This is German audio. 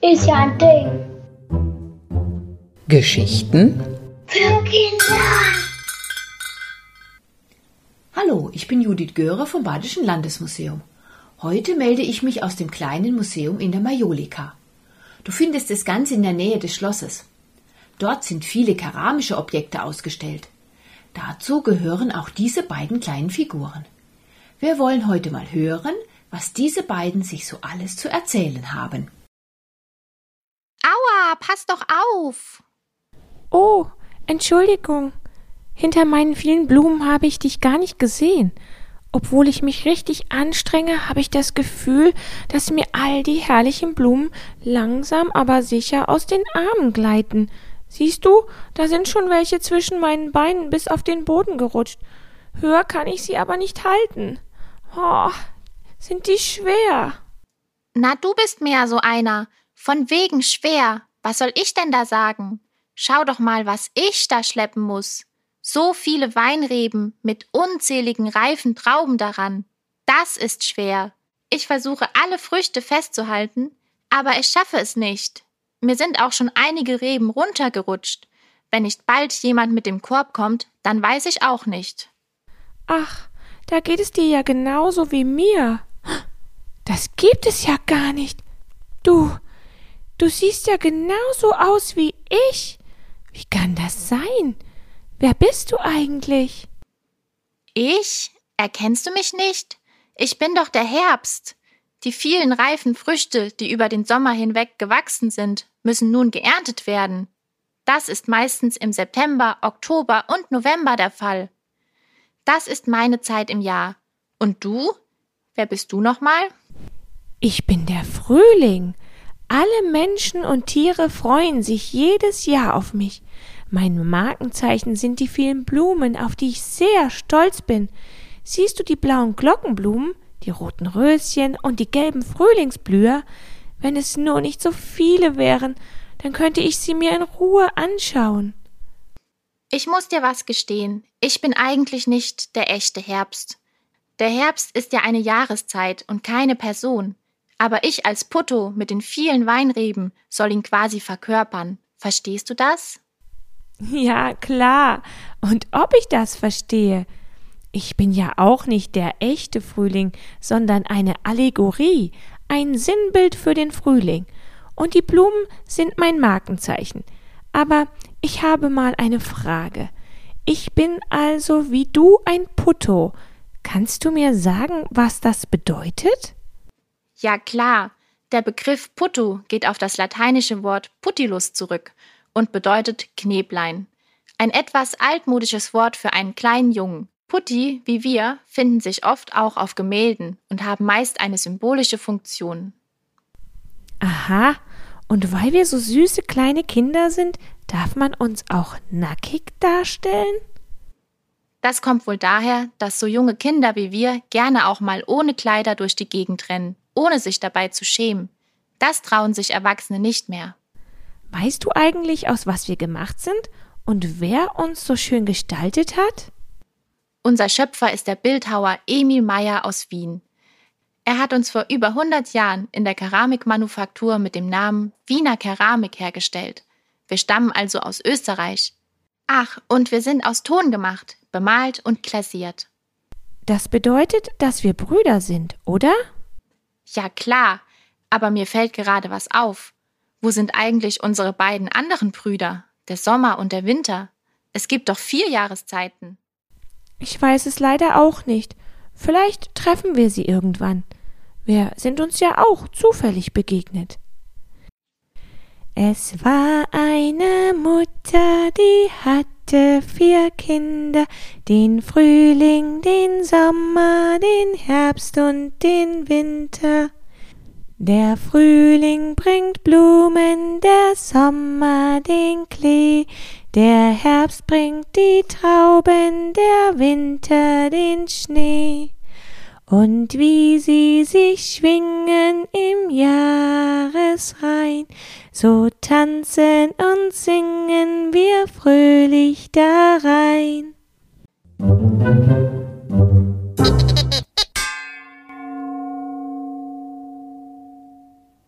Ist ja ein Ding. Geschichten Für Kinder. Hallo, ich bin Judith Göre vom Badischen Landesmuseum. Heute melde ich mich aus dem kleinen Museum in der Majolika. Du findest es ganz in der Nähe des Schlosses. Dort sind viele keramische Objekte ausgestellt. Dazu gehören auch diese beiden kleinen Figuren. Wir wollen heute mal hören, was diese beiden sich so alles zu erzählen haben. Aua, pass doch auf! Oh, Entschuldigung. Hinter meinen vielen Blumen habe ich dich gar nicht gesehen. Obwohl ich mich richtig anstrenge, habe ich das Gefühl, dass mir all die herrlichen Blumen langsam aber sicher aus den Armen gleiten. Siehst du, da sind schon welche zwischen meinen Beinen bis auf den Boden gerutscht. Höher kann ich sie aber nicht halten. Oh, sind die schwer. Na, du bist mehr so einer. Von wegen schwer. Was soll ich denn da sagen? Schau doch mal, was ich da schleppen muss. So viele Weinreben mit unzähligen reifen Trauben daran. Das ist schwer. Ich versuche alle Früchte festzuhalten, aber ich schaffe es nicht. Mir sind auch schon einige Reben runtergerutscht. Wenn nicht bald jemand mit dem Korb kommt, dann weiß ich auch nicht. Ach, da geht es dir ja genauso wie mir. Das gibt es ja gar nicht. Du, du siehst ja genauso aus wie ich. Wie kann das sein? Wer bist du eigentlich? Ich? Erkennst du mich nicht? Ich bin doch der Herbst. Die vielen reifen Früchte, die über den Sommer hinweg gewachsen sind, müssen nun geerntet werden. Das ist meistens im September, Oktober und November der Fall. Das ist meine Zeit im Jahr. Und du? Wer bist du nochmal? Ich bin der Frühling. Alle Menschen und Tiere freuen sich jedes Jahr auf mich. Mein Markenzeichen sind die vielen Blumen, auf die ich sehr stolz bin. Siehst du die blauen Glockenblumen, die roten Röschen und die gelben Frühlingsblüher? Wenn es nur nicht so viele wären, dann könnte ich sie mir in Ruhe anschauen. Ich muss dir was gestehen. Ich bin eigentlich nicht der echte Herbst. Der Herbst ist ja eine Jahreszeit und keine Person. Aber ich als Putto mit den vielen Weinreben soll ihn quasi verkörpern. Verstehst du das? Ja, klar. Und ob ich das verstehe? Ich bin ja auch nicht der echte Frühling, sondern eine Allegorie, ein Sinnbild für den Frühling. Und die Blumen sind mein Markenzeichen. Aber ich habe mal eine Frage. Ich bin also wie du ein Putto. Kannst du mir sagen, was das bedeutet? Ja, klar. Der Begriff Putto geht auf das lateinische Wort putilus zurück und bedeutet Kneblein. Ein etwas altmodisches Wort für einen kleinen Jungen. Putti, wie wir, finden sich oft auch auf Gemälden und haben meist eine symbolische Funktion. Aha, und weil wir so süße kleine Kinder sind, darf man uns auch nackig darstellen? Das kommt wohl daher, dass so junge Kinder wie wir gerne auch mal ohne Kleider durch die Gegend rennen, ohne sich dabei zu schämen. Das trauen sich Erwachsene nicht mehr. Weißt du eigentlich, aus was wir gemacht sind und wer uns so schön gestaltet hat? Unser Schöpfer ist der Bildhauer Emil Meyer aus Wien. Er hat uns vor über 100 Jahren in der Keramikmanufaktur mit dem Namen Wiener Keramik hergestellt. Wir stammen also aus Österreich. Ach, und wir sind aus Ton gemacht, bemalt und glasiert. Das bedeutet, dass wir Brüder sind, oder? Ja klar, aber mir fällt gerade was auf. Wo sind eigentlich unsere beiden anderen Brüder, der Sommer und der Winter? Es gibt doch vier Jahreszeiten. Ich weiß es leider auch nicht. Vielleicht treffen wir sie irgendwann. Wir sind uns ja auch zufällig begegnet. Es war eine Mutter, die hatte vier Kinder, den Frühling, den Sommer, den Herbst und den Winter. Der Frühling bringt Blumen, der Sommer den Klee, der Herbst bringt die Trauben, der Winter den Schnee. Und wie sie sich schwingen im Jahresrein, so tanzen und singen wir fröhlich darein. Musik